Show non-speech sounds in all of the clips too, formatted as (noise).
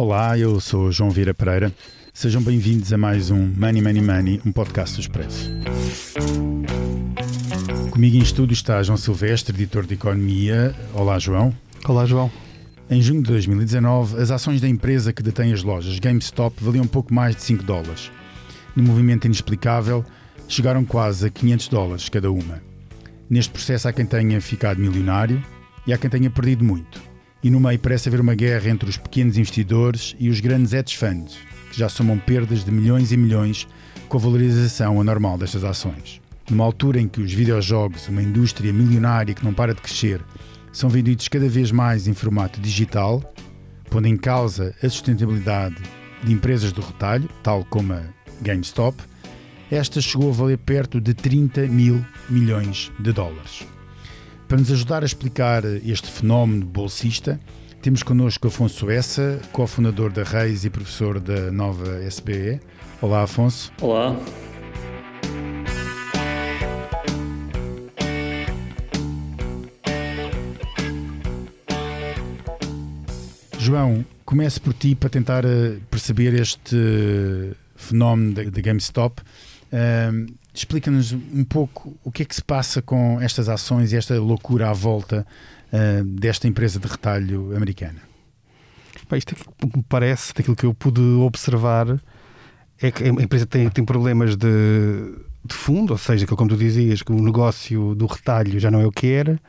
Olá, eu sou João Vieira Pereira. Sejam bem-vindos a mais um Money Money Money, um podcast do Expresso. Comigo em estúdio está João Silvestre, editor de Economia. Olá, João. Olá, João. Em junho de 2019, as ações da empresa que detém as lojas GameStop valiam pouco mais de 5 dólares. No movimento inexplicável, chegaram quase a 500 dólares cada uma. Neste processo há quem tenha ficado milionário e há quem tenha perdido muito. E no meio parece haver uma guerra entre os pequenos investidores e os grandes hedge funds, que já somam perdas de milhões e milhões com a valorização anormal destas ações. Numa altura em que os videojogos, uma indústria milionária que não para de crescer, são vendidos cada vez mais em formato digital, pondo em causa a sustentabilidade de empresas do retalho, tal como a GameStop, esta chegou a valer perto de 30 mil milhões de dólares. Para nos ajudar a explicar este fenómeno bolsista, temos connosco Afonso Essa, cofundador da Reis e professor da nova SBE. Olá, Afonso. Olá. João, comece por ti para tentar eh, perceber este fenómeno da GameStop. Uh, Explica-nos um pouco o que é que se passa com estas ações e esta loucura à volta uh, desta empresa de retalho americana. Bem, isto é me parece, daquilo que eu pude observar, é que a empresa tem, tem problemas de, de fundo, ou seja, que, como tu dizias, que o negócio do retalho já não é o que era,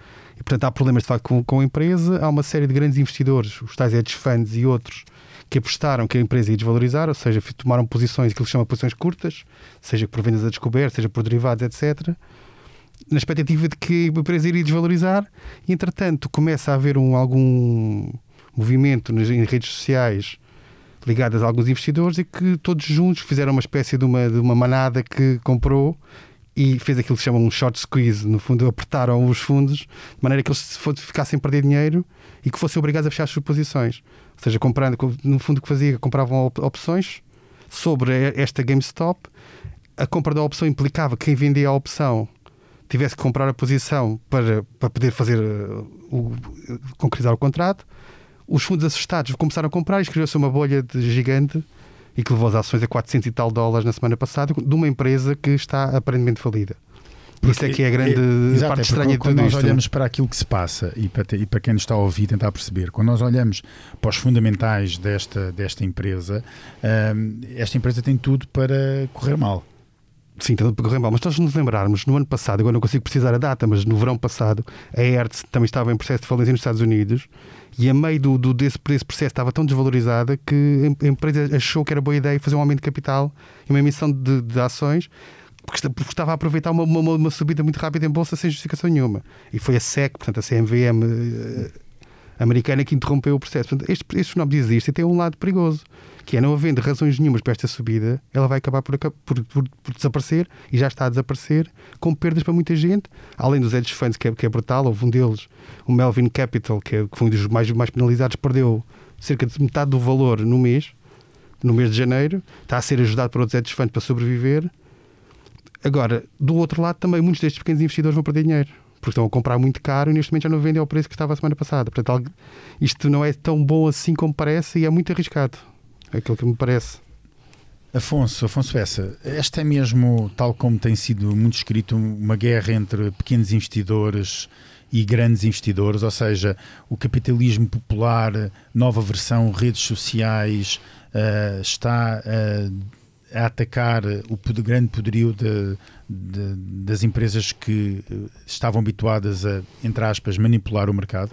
e portanto há problemas de facto com, com a empresa. Há uma série de grandes investidores, os tais hedge funds e outros, que apostaram que a empresa ia desvalorizar, ou seja, tomaram posições, aquilo que se chama posições curtas, seja por vendas a descoberto, seja por derivados, etc., na expectativa de que a empresa iria desvalorizar, e entretanto começa a haver um, algum movimento nas, em redes sociais ligadas a alguns investidores e que todos juntos fizeram uma espécie de uma, de uma manada que comprou e fez aquilo que se chama um short squeeze, no fundo apertaram os fundos de maneira que eles ficassem a perder dinheiro e que fossem obrigados a fechar as suas posições. Ou seja, comprando, no fundo o que fazia, compravam opções sobre esta GameStop. A compra da opção implicava que quem vendia a opção tivesse que comprar a posição para, para poder fazer uh, o, concretizar o contrato. Os fundos assustados começaram a comprar e escreveu-se uma bolha de gigante e que levou as ações a 400 e tal dólares na semana passada de uma empresa que está aparentemente falida. Isso é que é a grande é, exato, parte é estranha de tudo Quando nós olhamos para aquilo que se passa e para, e para quem nos está a ouvir tentar perceber, quando nós olhamos para os fundamentais desta, desta empresa, hum, esta empresa tem tudo para correr mal. Sim, para correr mal. Mas nós nos lembrarmos, no ano passado, agora não consigo precisar a data, mas no verão passado, a Hertz também estava em processo de falência nos Estados Unidos e a meio do, do desse, desse, processo estava tão desvalorizada que a empresa achou que era boa ideia fazer um aumento de capital e uma emissão de, de ações porque estava a aproveitar uma, uma, uma, subida muito rápida em bolsa sem justificação nenhuma. E foi a SEC, portanto, a CMVM uh, americana, que interrompeu o processo. Portanto, este, este fenómeno existe e tem um lado perigoso, que é não havendo razões nenhumas para esta subida, ela vai acabar por, por, por, por desaparecer e já está a desaparecer, com perdas para muita gente, além dos hedge funds, que é, que é brutal. Houve um deles, o Melvin Capital, que, é, que foi um dos mais, mais penalizados, perdeu cerca de metade do valor no mês, no mês de janeiro, está a ser ajudado por outros hedge funds para sobreviver Agora, do outro lado, também muitos destes pequenos investidores vão perder dinheiro. Porque estão a comprar muito caro e neste momento já não vendem ao preço que estava a semana passada. Portanto, isto não é tão bom assim como parece e é muito arriscado. É aquilo que me parece. Afonso, Afonso Essa, esta é mesmo, tal como tem sido muito escrito, uma guerra entre pequenos investidores e grandes investidores, ou seja, o capitalismo popular, nova versão, redes sociais, uh, está uh, a atacar o grande poderio de, de, das empresas que eh, estavam habituadas a, entre aspas, manipular o mercado?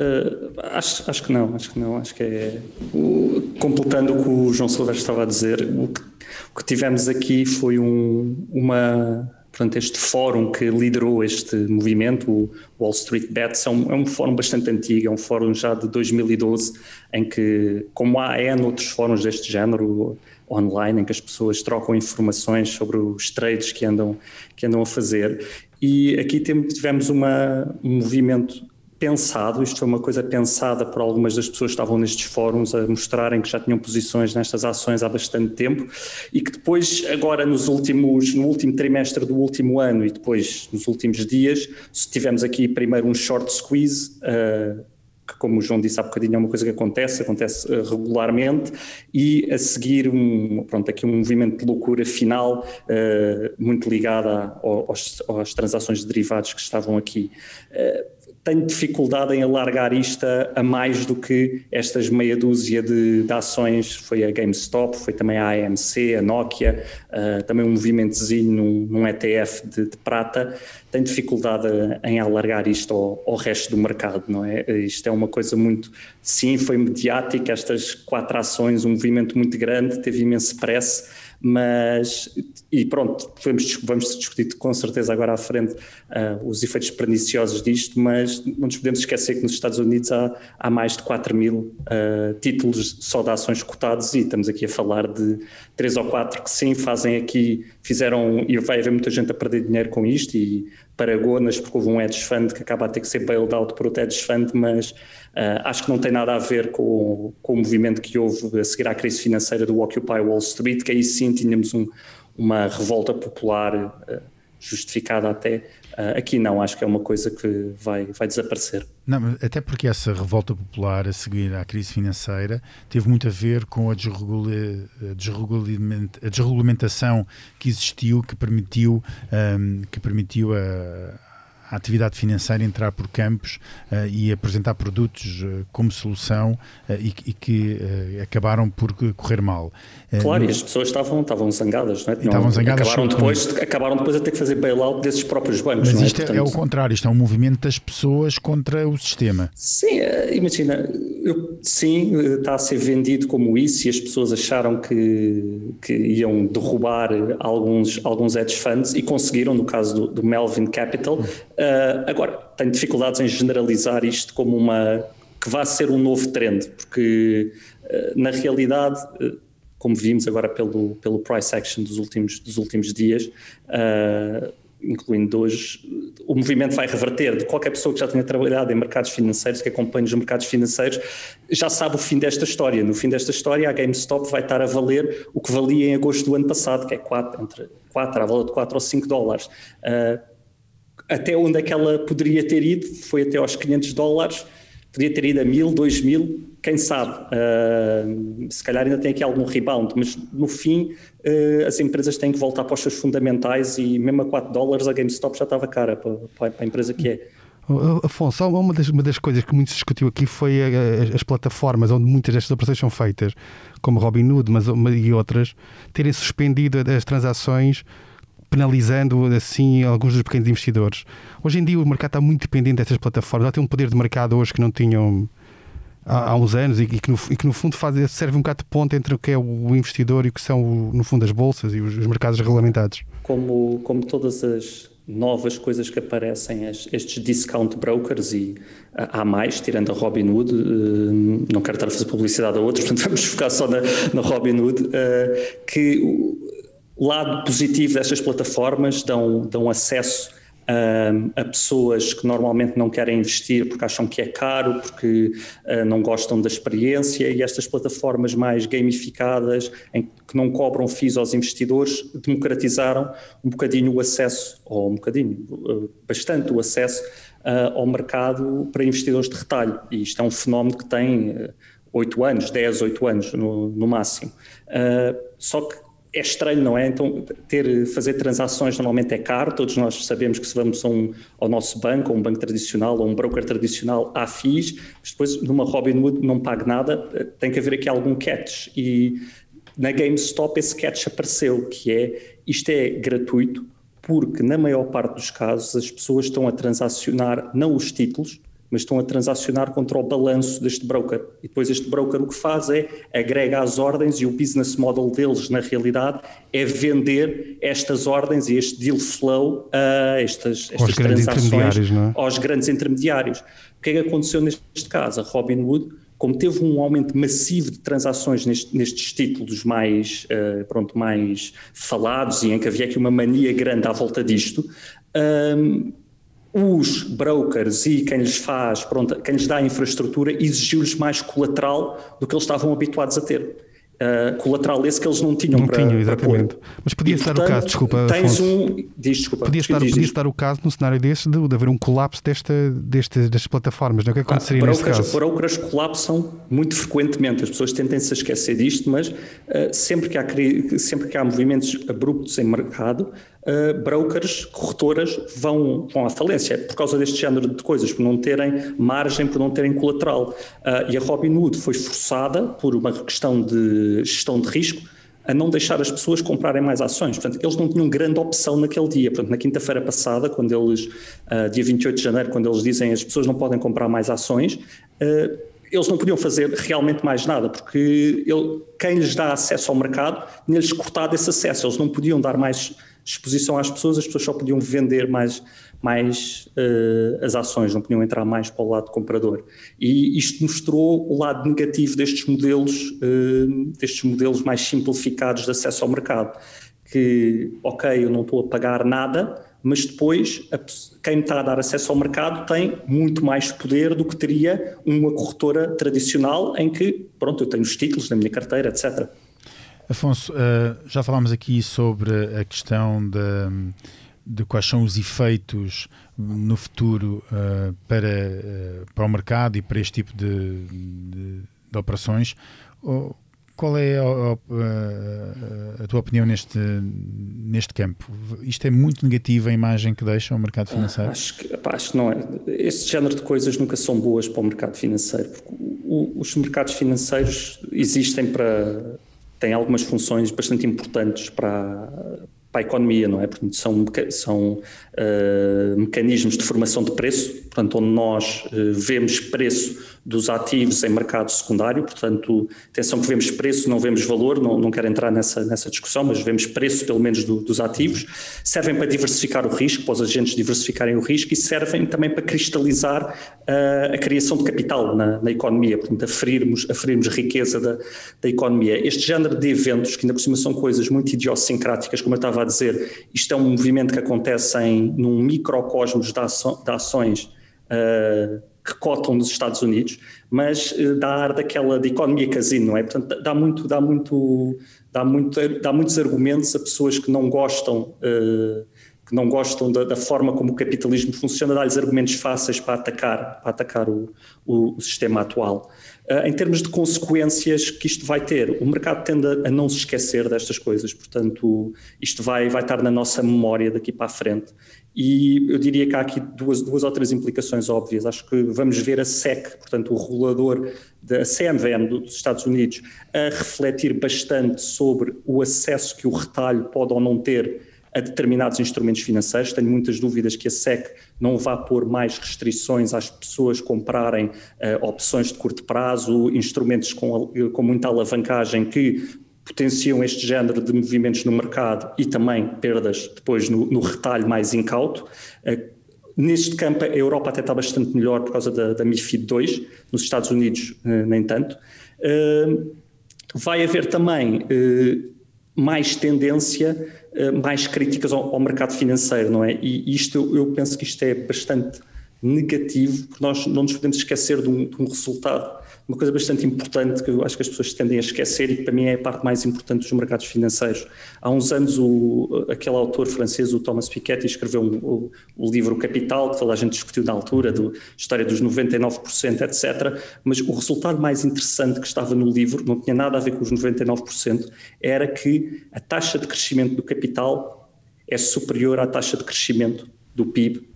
Uh, acho, acho que não, acho que não. Acho que é. O, completando o que o João Silvestre estava a dizer, o que, o que tivemos aqui foi um, uma. Portanto, este fórum que liderou este movimento, o Wall Street Bets, é um, é um fórum bastante antigo, é um fórum já de 2012, em que, como há N outros fóruns deste género, online em que as pessoas trocam informações sobre os trades que andam, que andam a fazer. E aqui tivemos uma, um movimento pensado, isto foi uma coisa pensada por algumas das pessoas que estavam nestes fóruns a mostrarem que já tinham posições nestas ações há bastante tempo e que depois, agora nos últimos, no último trimestre do último ano e depois nos últimos dias, tivemos aqui primeiro um short squeeze, uh, que, como o João disse há bocadinho, é uma coisa que acontece, acontece uh, regularmente, e a seguir um, pronto, aqui um movimento de loucura final uh, muito ligado às transações de derivados que estavam aqui. Uh, tenho dificuldade em alargar isto a, mais do que estas meia dúzia de, de, ações. Foi a GameStop, foi também a AMC, a Nokia, uh, também um movimentozinho num, num ETF de, de, prata. Tenho dificuldade em alargar isto ao, ao, resto do mercado, não é? Isto é uma coisa muito. Sim, foi mediática, estas quatro ações, um movimento muito grande, teve imenso press mas e pronto, vamos, vamos discutir com certeza agora à frente uh, os efeitos perniciosos disto, mas não nos podemos esquecer que nos Estados Unidos há, há mais de 4 mil uh, títulos só de ações cotados e estamos aqui a falar de 3 ou 4 que sim fazem aqui, fizeram, e vai haver muita gente a perder dinheiro com isto e paragonas porque houve um hedge fund que acaba a ter que ser bailed out por outro hedge fund, mas Uh, acho que não tem nada a ver com, com, o movimento que houve a seguir à crise financeira do Occupy Wall Street, que aí sim tínhamos um, uma revolta popular uh, justificada até. Uh, aqui não, acho que é uma coisa que vai, vai desaparecer. Não, até porque essa revolta popular a seguir à crise financeira teve muito a ver com a, desregula, a, desregulamentação que existiu, que permitiu, um, que permitiu a a atividade financeira entrar por campos uh, e apresentar produtos uh, como solução uh, e, e, que acabaram por correr mal. Claro, no... e as pessoas estavam, estavam zangadas, não é? Estavam zangadas. Acabaram depois, acabaram depois a ter que fazer bailout desses próprios bancos. Mas é? isto é, Portanto... é, o contrário, isto é um movimento das pessoas contra o sistema. Sim, imagina, eu, sim, está a ser vendido como isso e as pessoas acharam que, que iam derrubar alguns, alguns hedge funds e conseguiram, no caso do, do Melvin Capital. Uh, agora, tenho dificuldades em generalizar isto como uma que vá ser um novo trend, porque uh, na realidade, uh, como vimos agora pelo, pelo price action dos últimos, dos últimos dias, incluindo hoje, o movimento vai reverter. De qualquer pessoa que já tenha trabalhado em mercados financeiros, que acompanhe os mercados financeiros, já sabe o fim desta história. No fim desta história, a GameStop vai estar a valer o que valia em agosto do ano passado, que é 4, entre 4, à volta de 4 ou 5 dólares. Uh, até onde é que ela poderia ter ido, foi até aos 500 dólares, podia ter ido a 1000, 2000, quem sabe, uh, se calhar ainda tem aqui algum rebound, mas no fim uh, as empresas têm que voltar para os seus fundamentais e mesmo a 4 dólares a GameStop já estava cara para, para a empresa que é. Afonso, uma das, uma das coisas que muito se discutiu aqui foi a, as plataformas onde muitas destas operações são feitas, como Robinhood mas, e outras, terem suspendido as transações penalizando assim alguns dos pequenos investidores. Hoje em dia o mercado está muito dependente destas plataformas, já tem um poder de mercado hoje que não tinham há, há uns anos e, e, que no, e, que no, fundo faz, serve um bocado de ponto entre o que é o investidor e o que são no fundo as bolsas e os, os mercados regulamentados. Como, como todas as novas coisas que aparecem, estes discount brokers e há mais, tirando a Robinhood, eh, não quero estar a fazer publicidade a outros, (laughs) portanto vamos focar só na, na Robinhood, eh, que lado positivo destas plataformas dão, dão acesso uh, a pessoas que normalmente não querem investir porque acham que é caro, porque uh, não gostam da experiência e estas plataformas mais gamificadas, em que não cobram FIIs aos investidores, democratizaram um bocadinho o acesso, ou um bocadinho, uh, bastante o acesso ao mercado para investidores de retalho. E isto é um fenómeno que tem 8 anos, 10, 8 anos no, no máximo. só que é estranho, não é? Então, ter, fazer transações normalmente é caro, todos nós sabemos que se vamos um, ao nosso banco, a um banco tradicional, ou um broker tradicional, há FIIs, mas depois numa Robinhood não paga nada, tem que haver aqui algum catch. E na GameStop esse catch apareceu, que é, isto é gratuito, porque na maior parte dos casos as pessoas estão a transacionar não os títulos, mas estão a transacionar contra o balanço deste broker. E depois este broker o que faz é agrega as ordens e o business model deles, na realidade, é vender estas ordens e este deal flow a estas, estas transações é? aos grandes intermediários. O que é que aconteceu neste caso? A Robinhood, como teve um aumento massivo de transações neste, nestes títulos mais, uh, pronto, mais falados e em que havia aqui uma mania grande à volta disto, um, os brokers e quem lhes faz, pronto, quem lhes dá a infraestrutura exigiu-lhes mais colateral do que eles estavam habituados a ter. Uh, colateral esse que eles não tinham não para, tinham, exatamente. Para Mas podia-se dar o caso, desculpa, tens um, diz, desculpa, podia-se dar, diz, podia dar o caso num cenário deste de, de haver um colapso desta, deste, destas plataformas, não é? O que aconteceria ah, neste brokers, caso? Brokers colapsam muito frequentemente, as pessoas tentem-se esquecer disto, mas uh, sempre, que há, sempre que há movimentos abruptos em mercado, uh, brokers, corretoras vão, vão à falência por causa deste género de coisas, por não terem margem, por não terem colateral. Uh, e a Robinhood foi forçada por uma questão de gestão de risco a não deixar as pessoas comprarem mais ações. Portanto, eles não tinham grande opção naquele dia. Portanto, na quinta-feira passada, quando eles, uh, dia 28 de janeiro, quando eles dizem as pessoas não podem comprar mais ações, uh, eles não podiam fazer realmente mais nada, porque ele, quem lhes dá acesso ao mercado tinha-lhes cortado esse acesso. Eles não podiam dar mais exposição às pessoas, as pessoas só podiam vender mais, mais uh, as ações, não podiam entrar mais para o lado comprador. E isto mostrou o lado negativo destes modelos, uh, destes modelos mais simplificados de acesso ao mercado. Que, ok, eu não estou a pagar nada, mas depois a, quem me está a dar acesso ao mercado tem muito mais poder do que teria uma corretora tradicional em que, pronto, eu tenho os títulos na minha carteira, etc. Afonso, uh, já falámos aqui sobre a questão de, de quais são os efeitos no futuro uh, para, uh, para o mercado e para este tipo de, de, de operações. Qual é a, a, a, tua opinião neste, neste campo? Isto é muito negativo a imagem que deixa o mercado financeiro? Ah, acho, que, pá, acho que não é. Este género de coisas nunca são boas para o mercado financeiro. O, os mercados financeiros existem para tem algumas funções bastante importantes para, para a economia, não é? Portanto, são, são uh, mecanismos de formação de preço, portanto, onde nós uh, vemos preço dos ativos em mercado secundário, portanto, atenção que vemos preço, não vemos valor, não, não quero entrar nessa, nessa discussão, mas vemos preço pelo menos do, dos ativos, servem para diversificar o risco, para os agentes diversificarem o risco e servem também para cristalizar uh, a criação de capital na, na, economia, portanto, aferirmos, aferirmos riqueza da, da economia. Este género de eventos, que ainda por cima são coisas muito idiosincráticas, como eu estava a dizer, isto é um movimento que acontece em, num microcosmos de, aço, de ações uh, que cotam nos Estados Unidos, mas uh, dá ar daquela de economia casino, não é? Portanto, dá muito, dá muito, dá muito, dá muitos argumentos a pessoas que não gostam, uh, que não gostam da, da, forma como o capitalismo funciona, dá-lhes argumentos fáceis para atacar, para atacar o, o, o sistema atual. Uh, em termos de consequências que isto vai ter, o mercado tende a, a, não se esquecer destas coisas, portanto, isto vai, vai estar na nossa memória daqui para a frente. E eu diria que há aqui duas, duas ou três implicações óbvias. Acho que vamos ver a SEC, portanto, o regulador da CMVM dos Estados Unidos, a refletir bastante sobre o acesso que o retalho pode ou não ter a determinados instrumentos financeiros. Tenho muitas dúvidas que a SEC não vá pôr mais restrições às pessoas comprarem uh, opções de curto prazo, instrumentos com, com muita alavancagem que potenciam este género de movimentos no mercado e também perdas depois no, no retalho mais incauto. Uh, neste campo, a Europa até está bastante melhor por causa da, da MIFID II, nos Estados Unidos, uh, nem tanto. Vai haver também mais tendência, mais críticas ao, ao, mercado financeiro, não é? E isto, eu, eu penso que isto é bastante negativo, porque nós não nos podemos esquecer de um, de um resultado uma coisa bastante importante que eu acho que as pessoas tendem a esquecer e que para mim é a parte mais importante dos mercados financeiros. Há uns anos o, aquele autor francês, o Thomas Piketty, escreveu um, o, o, livro Capital, que toda a gente discutiu na altura, do história dos 99%, etc. Mas o resultado mais interessante que estava no livro, não tinha nada a ver com os 99%, era que a taxa de crescimento do capital é superior à taxa de crescimento do PIB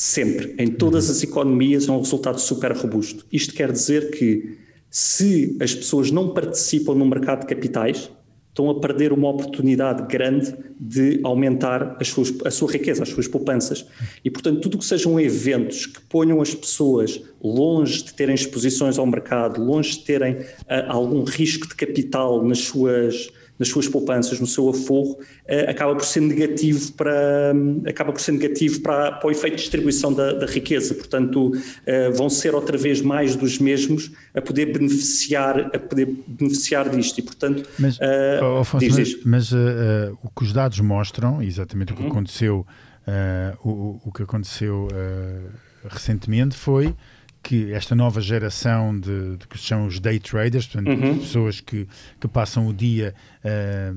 Sempre. Em todas as economias é um resultado super robusto. Isto quer dizer que se as pessoas não participam no mercado de capitais, estão a perder uma oportunidade grande de aumentar suas, a sua riqueza, as suas poupanças. E, portanto, tudo o que sejam eventos que ponham as pessoas longe de terem exposições ao mercado, longe de terem uh, algum risco de capital nas suas nas suas poupanças, no seu aforro, uh, acaba por ser negativo para acaba por ser negativo para, para o efeito de distribuição da, da riqueza. Portanto, uh, vão ser outra vez mais dos mesmos a poder beneficiar a poder beneficiar disto. E portanto, mas, uh, Afonso, diz, diz. mas, mas o que os dados mostram, exatamente o que uhum. aconteceu, o, o, que aconteceu recentemente foi que esta nova geração de, de, que se chamam os day traders, portanto, uhum. pessoas que, que passam o dia uh,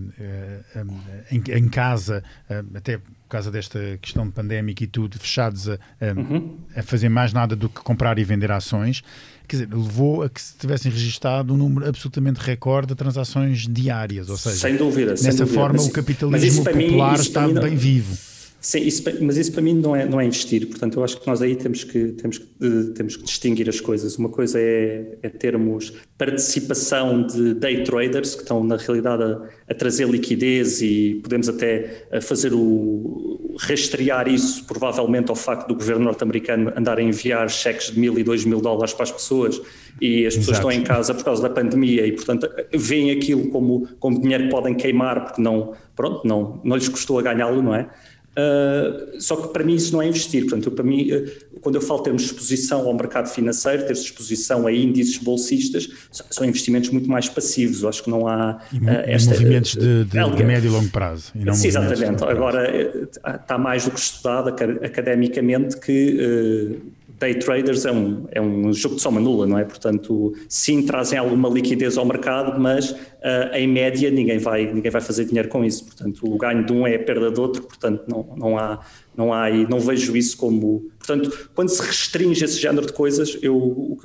uh, em, em, casa, uh, até por causa desta questão de pandémica e tudo, fechados a, uhum. a, fazer mais nada do que comprar e vender ações, quer dizer, levou a que se tivessem registado um número absolutamente recorde de transações diárias, ou seja, sem dúvida, nessa sem forma o capitalismo popular mim, está bem vivo. Sim, isso, mas isso para mim não é, não é investir. Portanto, eu acho que nós aí temos que, temos que, uh, temos que distinguir as coisas. Uma coisa é, é, termos participação de day traders que estão, na realidade, a, a trazer liquidez e podemos até eh, fazer o. rastrear isso, provavelmente, ao facto do governo norte-americano andar a enviar cheques de mil e dois mil dólares para as pessoas e as pessoas Exato. estão em casa por causa da pandemia e, portanto, veem aquilo como, como dinheiro que podem queimar porque não, pronto, não, não lhes custou a ganhá-lo, não é? Uh, só que para mim isso não é investir. Portanto, para mim, uh, quando eu falo termos exposição ao mercado financeiro, ter exposição a índices bolsistas, são investimentos muito mais passivos. Eu acho que não há. Uh, esta, movimentos de, de, de, médio e longo prazo. E sim, exatamente. Agora, está mais do que estudado academicamente que day traders é um, é um jogo de soma nula, não é? Portanto, sim, trazem alguma liquidez ao mercado, mas uh, em média ninguém vai, ninguém vai fazer dinheiro com isso. Portanto, o ganho de um é a perda do outro, portanto, não, não há. Não, há, não vejo isso como. Portanto, quando se restringe esse género de coisas, eu,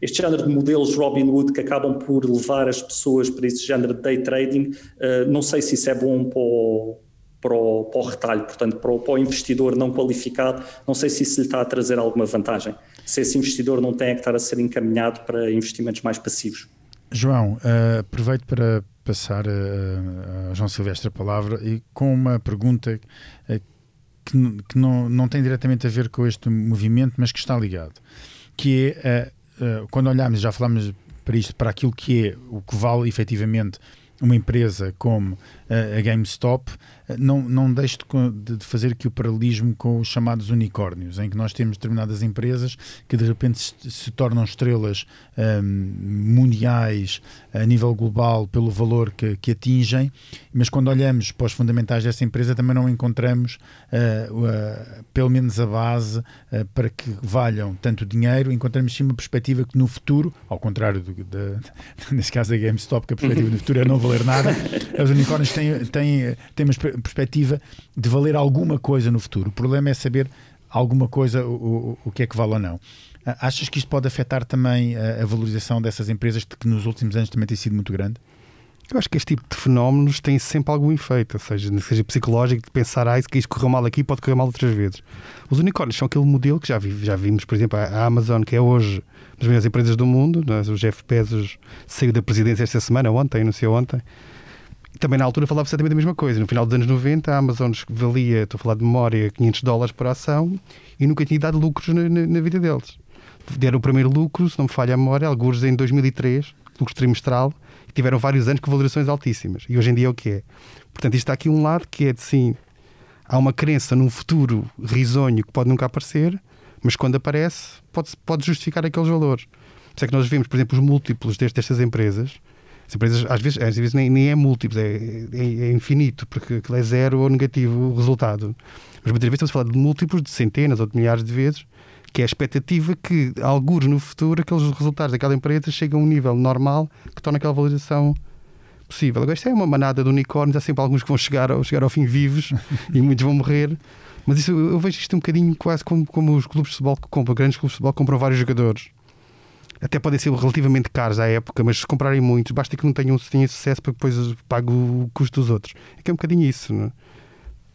este género de modelos Robinhood que acabam por levar as pessoas para esse género de day trading, uh, não sei se isso é bom para o, para o, para o retalho, portanto, para o, para o, investidor não qualificado, não sei se isso lhe está a trazer alguma vantagem. Se esse investidor não tem é que estar a ser encaminhado para investimentos mais passivos. João, uh, aproveito para passar uh, a João Silvestre a palavra e com uma pergunta uh, que, que não, não tem diretamente a ver com este movimento, mas que está ligado, que é, quando olhamos, já falámos para isto, para aquilo que é o que vale efetivamente uma empresa como a GameStop, não, não deixe de, de, fazer aqui o paralelismo com os chamados unicórnios, em que nós temos determinadas empresas que de repente se, se tornam estrelas um, mundiais a nível global pelo valor que, que, atingem, mas quando olhamos para os fundamentais dessa empresa também não encontramos uh, uh, pelo menos a base uh, para que valham tanto dinheiro, encontramos sim uma perspectiva que no futuro, ao contrário do, de, (laughs) nesse caso da GameStop, que a perspectiva no futuro é não valer nada, (laughs) os unicórnios têm, têm, têm uma perspectiva de valer alguma coisa no futuro. O problema é saber alguma coisa, o, o, o que é que vale ou não. Ah, achas que isto pode afetar também a, a valorização dessas empresas que nos últimos anos também tem sido muito grande? Eu acho que este tipo de fenómenos tem sempre algum efeito, ou seja, seja psicológico, de pensar, ah, que isto correu mal aqui, pode correr mal outras vezes. Os unicórnios são aquele modelo que já, vi, já vimos, por exemplo, a Amazon, que é hoje das melhores empresas do mundo, é? o Jeff Bezos saiu da presidência esta semana, ontem, anunciou ontem, também na altura falava exatamente a mesma coisa. No final dos anos 90, a Amazon valia, estou a falar de memória, 500 dólares por ação e nunca tinha dado lucros na, na, na vida deles. Deram o primeiro lucro, se não me falha a memória, alguns em 2003, lucro trimestral, e tiveram vários anos com valorizações altíssimas. E hoje em dia é o que é. Portanto, isto está aqui um lado que é de sim, há uma crença num futuro risonho que pode nunca aparecer, mas quando aparece, pode, pode justificar aqueles valores. Por isso é que nós vemos, por exemplo, os múltiplos destas empresas as empresas, às vezes, às vezes nem, nem é múltiplos, é, é, é, infinito, porque aquilo é zero ou negativo o resultado. Mas muitas vezes estamos a falar de múltiplos de centenas ou de milhares de vezes, que é a expectativa que, alguns no futuro, aqueles resultados daquela empresa cheguem a um nível normal que torna aquela valorização possível. Agora, isto é uma manada de unicórnios, há sempre alguns que vão chegar ao, chegar ao fim vivos (laughs) e muitos vão morrer. Mas isso, eu vejo isto um bocadinho quase como, como os clubes de futebol que compram, grandes clubes de futebol compram vários jogadores até podem ser relativamente caros à época, mas se comprarem muitos, basta que não tenham, tenham sucesso para depois pague o custo dos outros. É que é um bocadinho isso. Não é?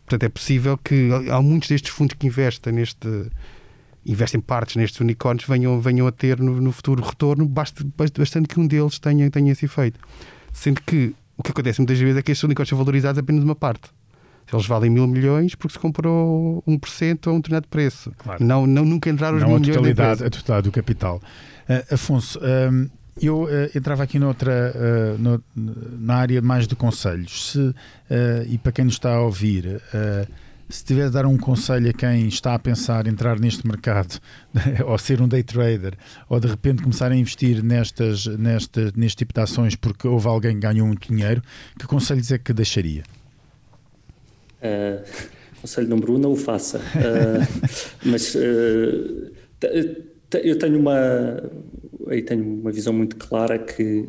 Portanto, é possível que há muitos destes fundos que investem neste investem partes nestes unicórnios venham, venham a ter no, no futuro retorno, basta, bastante que um deles tenha, tenha esse efeito. Sendo que o que acontece muitas vezes é que estes unicórnios são valorizados apenas uma parte. Eles valem mil milhões porque se comprou 1% a um determinado preço. Claro. Não, não nunca entraram os não mil a milhões. Totalidade, a totalidade do capital. Uh, Afonso, um, eu uh, entrava aqui noutra, uh, no, na área mais de conselhos. Se, e para quem nos está a ouvir, se tiver a dar um conselho a quem está a pensar entrar neste mercado, (laughs) ou ser um day trader, ou de repente começar a investir nestas, nestas, neste tipo de ações porque houve alguém que ganhou muito dinheiro, que conselhos é que deixaria? (laughs) conselho número um, não o faça. (laughs) mas eu tenho uma, aí tenho uma visão muito clara que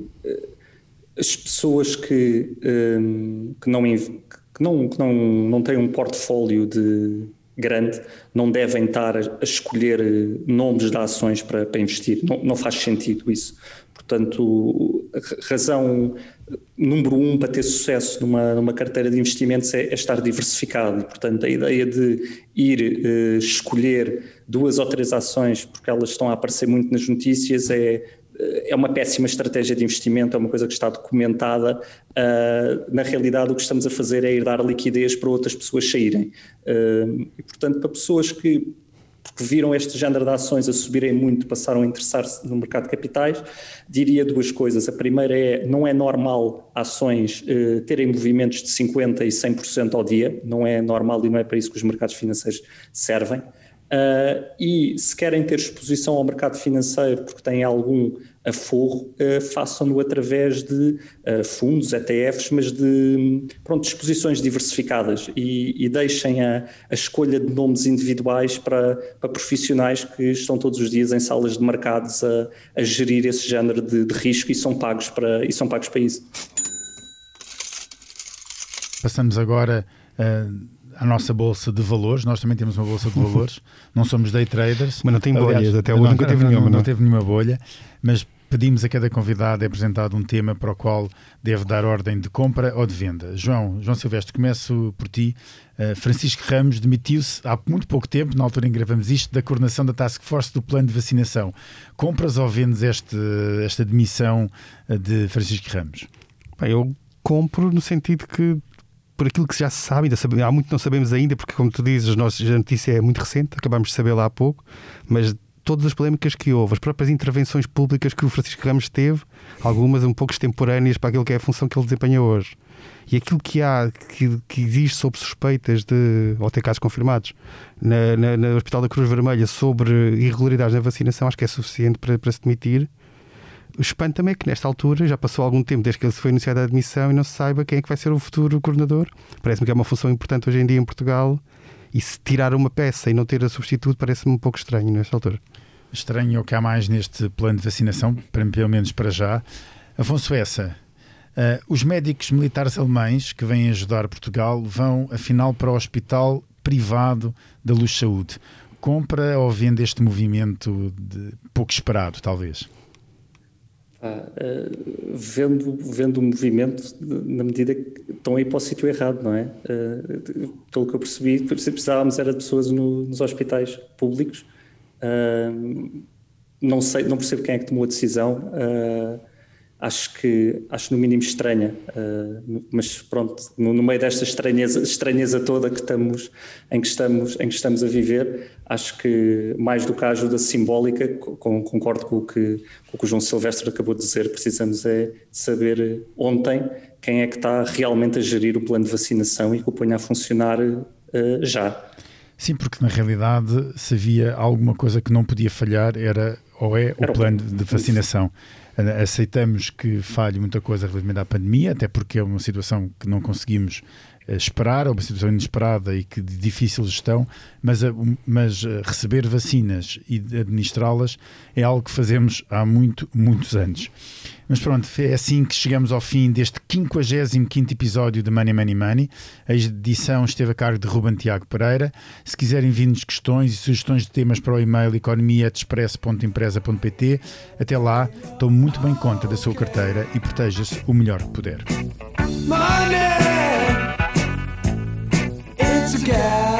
as pessoas que, um, que, não, que, não, que não, não têm um portfólio de grande não devem estar a, escolher nomes de ações para, para investir. Não, não faz sentido isso. Portanto, razão número um para ter sucesso numa, numa carteira de investimentos é, é estar diversificado. Portanto, a ideia de ir uh, escolher duas ou três ações porque elas estão a aparecer muito nas notícias é é uma péssima estratégia de investimento, é uma coisa que está documentada. Uh, na realidade, o que estamos a fazer é ir dar liquidez para outras pessoas saírem. Uh, e, portanto, para pessoas que, que viram este género de ações a subirem muito, passaram a interessar-se no mercado de capitais, diria duas coisas. A primeira é, não é normal ações uh, terem movimentos de 50% e 100% ao dia, não é normal e não é para isso que os mercados financeiros servem. Uh, e se querem ter exposição ao mercado financeiro porque têm algum aforro, uh, façam-no através de uh, fundos, ETFs, mas de pronto, exposições diversificadas e, e deixem a, a, escolha de nomes individuais para, para, profissionais que estão todos os dias em salas de mercados a, a gerir esse género de, de, risco e são pagos para, e são pagos para isso. Passamos agora. Uh a nossa bolsa de valores, nós também temos uma bolsa de valores, (laughs) não somos day traders. Mas não tem bolhas, Aliás, até hoje nunca teve não, nenhuma. Não, não, teve nenhuma bolha, mas pedimos a cada convidado é apresentado um tema para o qual deve dar ordem de compra ou de venda. João, João Silvestre, começo por ti. Uh, Francisco Ramos demitiu-se há muito pouco tempo, na altura em que gravamos isto, da coordenação da Task Force do plano de vacinação. Compras ou vendes este, esta demissão eh, de Francisco Ramos? Bem, eu compro no sentido que por aquilo que já se sabe, sabe, há muito não sabemos ainda, porque, como tu dizes, a notícia é muito recente, acabamos de saber lá há pouco, mas todas as polémicas que houve, as próprias intervenções públicas que o Francisco Ramos teve, algumas um pouco extemporâneas para aquilo que é a função que ele desempenha hoje. E aquilo que há, que, que existe sob suspeitas de, ou até casos confirmados, na, na, no Hospital da Cruz Vermelha sobre irregularidades na vacinação, acho que é suficiente para, para se demitir o espanto também é que nesta altura já passou algum tempo desde que ele foi anunciado a admissão e não se saiba quem é que vai ser o futuro coordenador. Parece-me que é uma função importante hoje em dia em Portugal e se tirar uma peça e não ter a substituto parece-me um pouco estranho nesta altura. Estranho é o que há mais neste plano de vacinação, pelo menos para já. Afonso Essa, uh, os médicos militares alemães que vêm ajudar Portugal vão afinal para o hospital privado da Luz Saúde. Compra ou vende este movimento de pouco esperado, talvez? Ah, vendo, vendo o movimento na medida que estão aí para o sítio errado, não é? Uh, pelo que eu percebi, precisávamos era de pessoas no, nos hospitais públicos. Uh, não sei, não percebo quem é que tomou a decisão acho que acho no mínimo estranha, uh, mas pronto, no, no, meio desta estranheza, estranheza toda que estamos, em, que estamos, em que estamos a viver, acho que mais do que a ajuda simbólica, com, concordo com o, que, com o que o João Silvestre acabou de dizer, precisamos é saber ontem quem é que está realmente a gerir o plano de vacinação e que o ponha a funcionar uh, já. Sim, porque na realidade se havia alguma coisa que não podia falhar era ou é o plano de vacinação. Isso aceitamos que falhe muita coisa relativamente à pandemia, até porque é uma situação que não conseguimos esperar, é uma situação inesperada e que de difícil gestão, mas, mas eh, receber vacinas e administrá-las é algo que fazemos há muito, muitos anos. Mas pronto, é assim que chegamos ao fim deste 55 episódio de Money Money Money. A edição esteve a cargo de Ruben Tiago Pereira. Se quiserem vir-nos questões e sugestões de temas para o e-mail economia.express.empresa.pt, até lá, tome muito bem conta da sua carteira e proteja-se o melhor que puder. Money, it's a